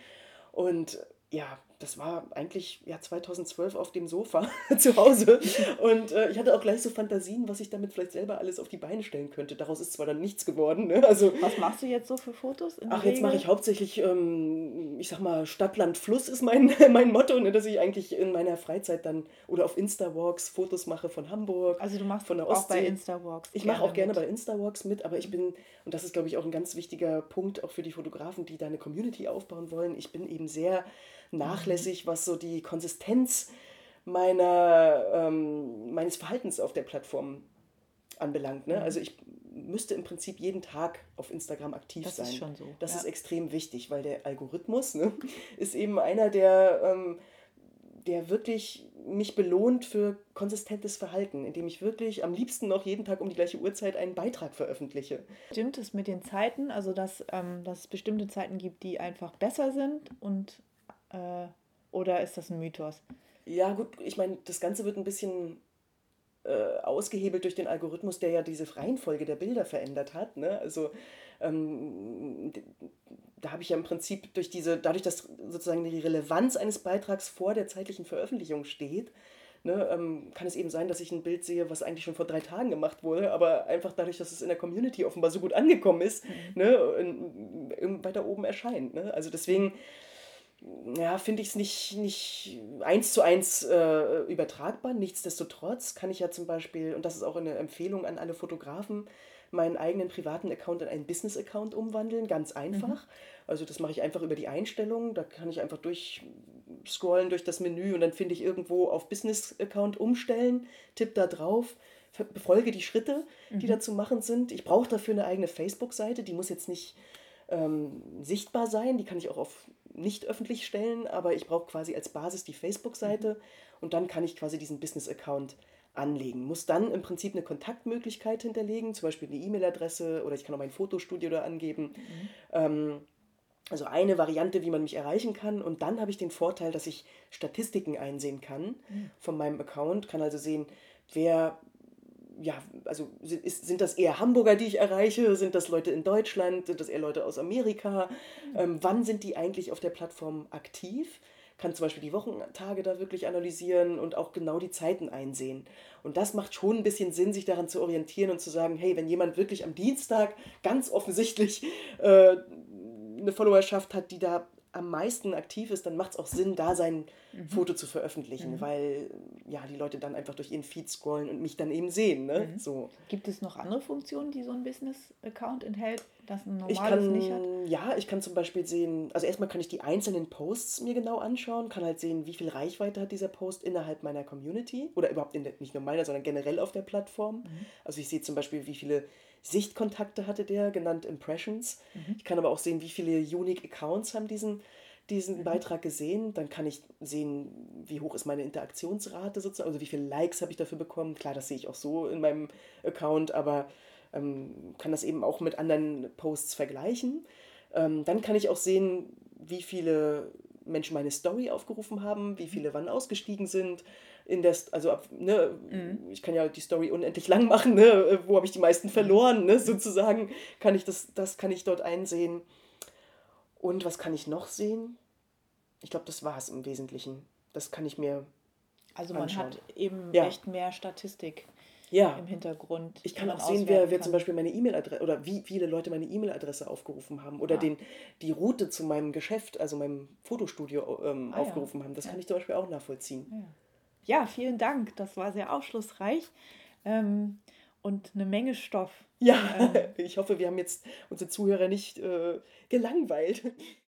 Und ja, das war eigentlich ja 2012 auf dem Sofa zu Hause und äh, ich hatte auch gleich so Fantasien, was ich damit vielleicht selber alles auf die Beine stellen könnte. Daraus ist zwar dann nichts geworden. Ne? Also, was machst du jetzt so für Fotos? ach, jetzt mache ich hauptsächlich, ähm, ich sag mal, Stadt, Land, Fluss ist mein, mein Motto, ne? dass ich eigentlich in meiner Freizeit dann oder auf Insta-Walks Fotos mache von Hamburg. Also du machst von der Ostsee. auch bei Insta-Walks. Ich mache auch gerne mit. bei Insta-Walks mit, aber ich bin, und das ist glaube ich auch ein ganz wichtiger Punkt auch für die Fotografen, die da eine Community aufbauen wollen, ich bin eben sehr nachlässig, was so die Konsistenz meiner, ähm, meines Verhaltens auf der Plattform anbelangt. Ne? Mhm. Also ich müsste im Prinzip jeden Tag auf Instagram aktiv das sein. Das ist schon so. Das ja. ist extrem wichtig, weil der Algorithmus ne, ist eben einer, der, ähm, der wirklich mich belohnt für konsistentes Verhalten, indem ich wirklich am liebsten noch jeden Tag um die gleiche Uhrzeit einen Beitrag veröffentliche. Stimmt es mit den Zeiten, also dass, ähm, dass es bestimmte Zeiten gibt, die einfach besser sind und äh, oder ist das ein Mythos? Ja, gut, ich meine, das Ganze wird ein bisschen äh, ausgehebelt durch den Algorithmus, der ja diese Reihenfolge der Bilder verändert hat. Ne? Also ähm, da habe ich ja im Prinzip durch diese, dadurch, dass sozusagen die Relevanz eines Beitrags vor der zeitlichen Veröffentlichung steht, ne, ähm, kann es eben sein, dass ich ein Bild sehe, was eigentlich schon vor drei Tagen gemacht wurde, aber einfach dadurch, dass es in der Community offenbar so gut angekommen ist, mhm. ne, in, in, weiter oben erscheint. Ne? Also deswegen ja, finde ich es nicht, nicht eins zu eins äh, übertragbar. Nichtsdestotrotz kann ich ja zum Beispiel, und das ist auch eine Empfehlung an alle Fotografen, meinen eigenen privaten Account in einen Business-Account umwandeln, ganz einfach. Mhm. Also das mache ich einfach über die Einstellungen. Da kann ich einfach durchscrollen durch das Menü und dann finde ich irgendwo auf Business-Account umstellen, tippe da drauf, befolge die Schritte, die mhm. da zu machen sind. Ich brauche dafür eine eigene Facebook-Seite, die muss jetzt nicht ähm, sichtbar sein, die kann ich auch auf nicht öffentlich stellen, aber ich brauche quasi als Basis die Facebook-Seite mhm. und dann kann ich quasi diesen Business-Account anlegen. Muss dann im Prinzip eine Kontaktmöglichkeit hinterlegen, zum Beispiel eine E-Mail-Adresse oder ich kann auch mein Fotostudio da angeben. Mhm. Ähm, also eine Variante, wie man mich erreichen kann. Und dann habe ich den Vorteil, dass ich Statistiken einsehen kann mhm. von meinem Account, kann also sehen, wer ja, also ist, sind das eher Hamburger, die ich erreiche? Sind das Leute in Deutschland? Sind das eher Leute aus Amerika? Mhm. Ähm, wann sind die eigentlich auf der Plattform aktiv? Kann zum Beispiel die Wochentage da wirklich analysieren und auch genau die Zeiten einsehen. Und das macht schon ein bisschen Sinn, sich daran zu orientieren und zu sagen, hey, wenn jemand wirklich am Dienstag ganz offensichtlich äh, eine Followerschaft hat, die da am meisten aktiv ist, dann macht es auch Sinn, da sein mhm. Foto zu veröffentlichen, mhm. weil ja die Leute dann einfach durch ihren Feed scrollen und mich dann eben sehen. Ne? Mhm. So. Gibt es noch andere Funktionen, die so ein Business-Account enthält, das ein normales ich kann, nicht hat? Ja, ich kann zum Beispiel sehen, also erstmal kann ich die einzelnen Posts mir genau anschauen, kann halt sehen, wie viel Reichweite hat dieser Post innerhalb meiner Community oder überhaupt in der, nicht nur meiner, sondern generell auf der Plattform. Mhm. Also ich sehe zum Beispiel, wie viele Sichtkontakte hatte der, genannt Impressions. Mhm. Ich kann aber auch sehen, wie viele Unique Accounts haben diesen, diesen mhm. Beitrag gesehen. Dann kann ich sehen, wie hoch ist meine Interaktionsrate sozusagen, also wie viele Likes habe ich dafür bekommen. Klar, das sehe ich auch so in meinem Account, aber ähm, kann das eben auch mit anderen Posts vergleichen. Ähm, dann kann ich auch sehen, wie viele Menschen meine Story aufgerufen haben, wie mhm. viele wann ausgestiegen sind, in der, also ne, mhm. ich kann ja die Story unendlich lang machen, ne, wo habe ich die meisten mhm. verloren, ne, sozusagen, kann ich das, das kann ich dort einsehen. Und was kann ich noch sehen? Ich glaube, das war es im Wesentlichen. Das kann ich mir. Also man anschauen. hat eben ja. echt mehr Statistik ja. im Hintergrund. Ich kann auch sehen, wer, wer zum Beispiel meine E-Mail-Adresse oder wie viele Leute meine E-Mail-Adresse aufgerufen haben oder ah. den, die Route zu meinem Geschäft, also meinem Fotostudio ähm, ah, aufgerufen ja. haben. Das ja. kann ich zum Beispiel auch nachvollziehen. Ja ja, vielen Dank. Das war sehr aufschlussreich ähm, und eine Menge Stoff. Ja, ähm, ich hoffe, wir haben jetzt unsere Zuhörer nicht äh, gelangweilt.